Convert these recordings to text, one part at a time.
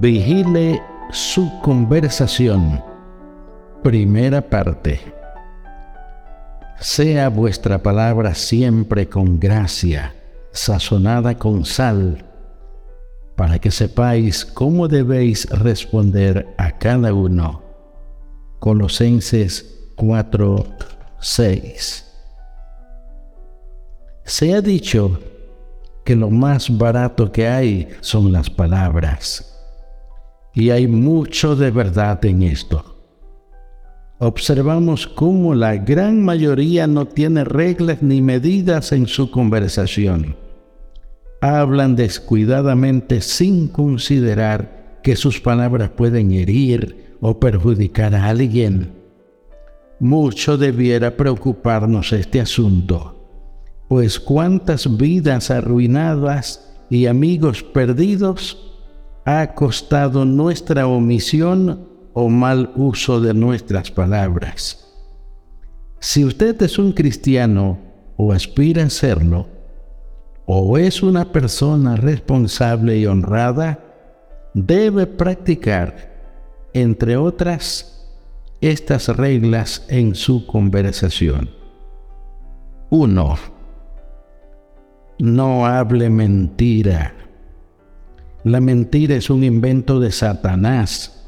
Vigile su conversación. Primera parte. Sea vuestra palabra siempre con gracia, sazonada con sal, para que sepáis cómo debéis responder a cada uno. Colosenses 4, 6. Se ha dicho que lo más barato que hay son las palabras. Y hay mucho de verdad en esto. Observamos cómo la gran mayoría no tiene reglas ni medidas en su conversación. Hablan descuidadamente sin considerar que sus palabras pueden herir o perjudicar a alguien. Mucho debiera preocuparnos este asunto, pues cuántas vidas arruinadas y amigos perdidos ha costado nuestra omisión o mal uso de nuestras palabras. Si usted es un cristiano o aspira a serlo, o es una persona responsable y honrada, debe practicar, entre otras, estas reglas en su conversación. 1. No hable mentira. La mentira es un invento de Satanás.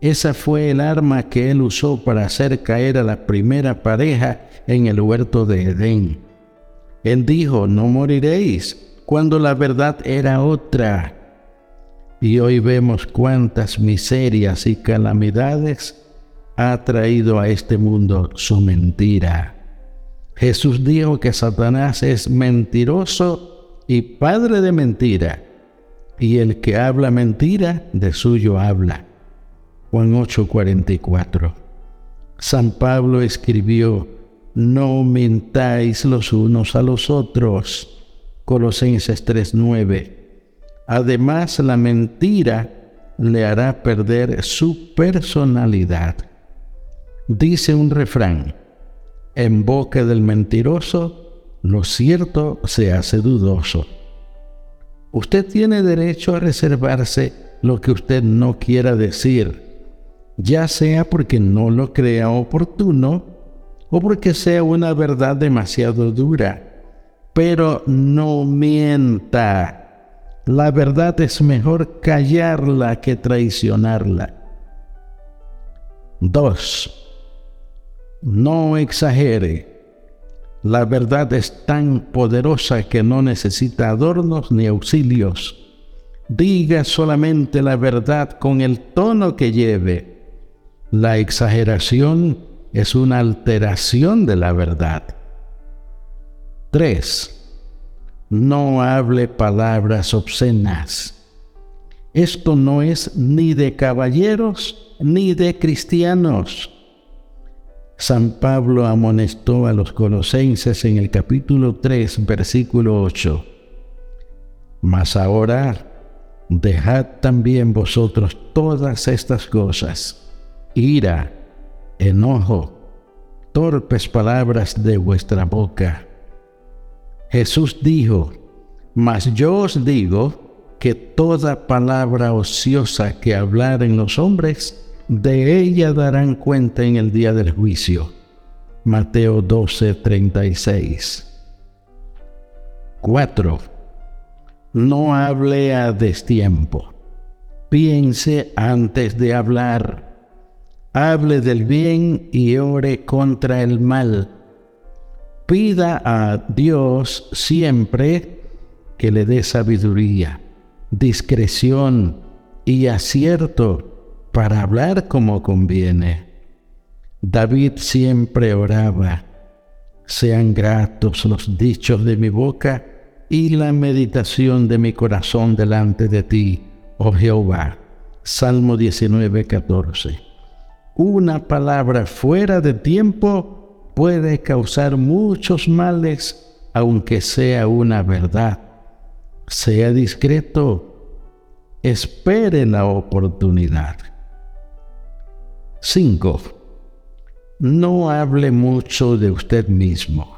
Esa fue el arma que él usó para hacer caer a la primera pareja en el huerto de Edén. Él dijo, no moriréis, cuando la verdad era otra. Y hoy vemos cuántas miserias y calamidades ha traído a este mundo su mentira. Jesús dijo que Satanás es mentiroso y padre de mentira y el que habla mentira, de suyo habla. Juan 8:44. San Pablo escribió, no mintáis los unos a los otros. Colosenses 3:9. Además, la mentira le hará perder su personalidad. Dice un refrán, en boca del mentiroso, lo cierto se hace dudoso. Usted tiene derecho a reservarse lo que usted no quiera decir, ya sea porque no lo crea oportuno o porque sea una verdad demasiado dura. Pero no mienta. La verdad es mejor callarla que traicionarla. 2. No exagere. La verdad es tan poderosa que no necesita adornos ni auxilios. Diga solamente la verdad con el tono que lleve. La exageración es una alteración de la verdad. 3. No hable palabras obscenas. Esto no es ni de caballeros ni de cristianos San Pablo amonestó a los colosenses en el capítulo 3, versículo 8. Mas ahora dejad también vosotros todas estas cosas, ira, enojo, torpes palabras de vuestra boca. Jesús dijo, mas yo os digo que toda palabra ociosa que hablaren los hombres, de ella darán cuenta en el día del juicio. Mateo 12, 36. 4. No hable a destiempo. Piense antes de hablar. Hable del bien y ore contra el mal. Pida a Dios siempre que le dé sabiduría, discreción y acierto para hablar como conviene. David siempre oraba, sean gratos los dichos de mi boca y la meditación de mi corazón delante de ti, oh Jehová. Salmo 19, 14. Una palabra fuera de tiempo puede causar muchos males, aunque sea una verdad. Sea discreto, espere la oportunidad. 5. No hable mucho de usted mismo.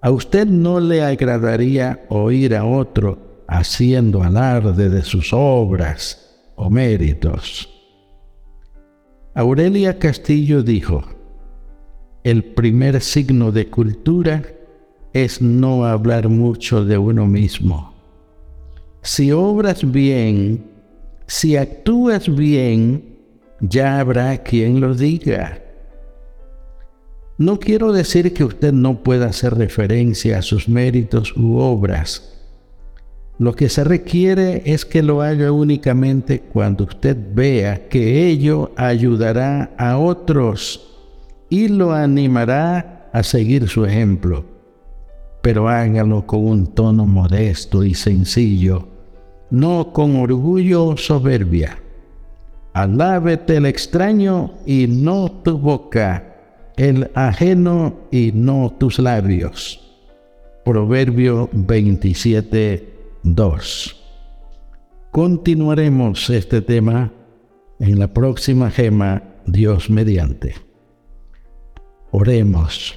A usted no le agradaría oír a otro haciendo alarde de sus obras o méritos. Aurelia Castillo dijo, el primer signo de cultura es no hablar mucho de uno mismo. Si obras bien, si actúas bien, ya habrá quien lo diga. No quiero decir que usted no pueda hacer referencia a sus méritos u obras. Lo que se requiere es que lo haga únicamente cuando usted vea que ello ayudará a otros y lo animará a seguir su ejemplo. Pero hágalo con un tono modesto y sencillo, no con orgullo o soberbia. Alábete el extraño y no tu boca, el ajeno y no tus labios. Proverbio 27, 2. Continuaremos este tema en la próxima gema, Dios mediante. Oremos.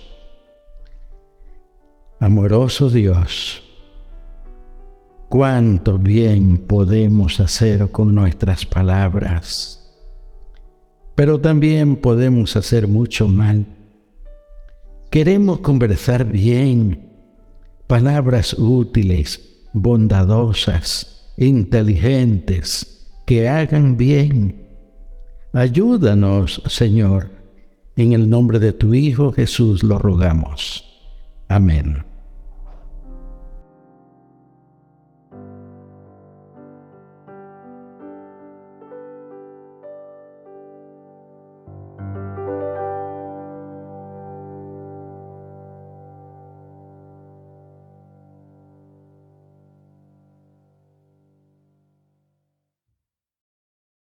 Amoroso Dios, cuánto bien podemos hacer con nuestras palabras, pero también podemos hacer mucho mal. Queremos conversar bien, palabras útiles, bondadosas, inteligentes, que hagan bien. Ayúdanos, Señor. En el nombre de tu Hijo Jesús lo rogamos. Amén.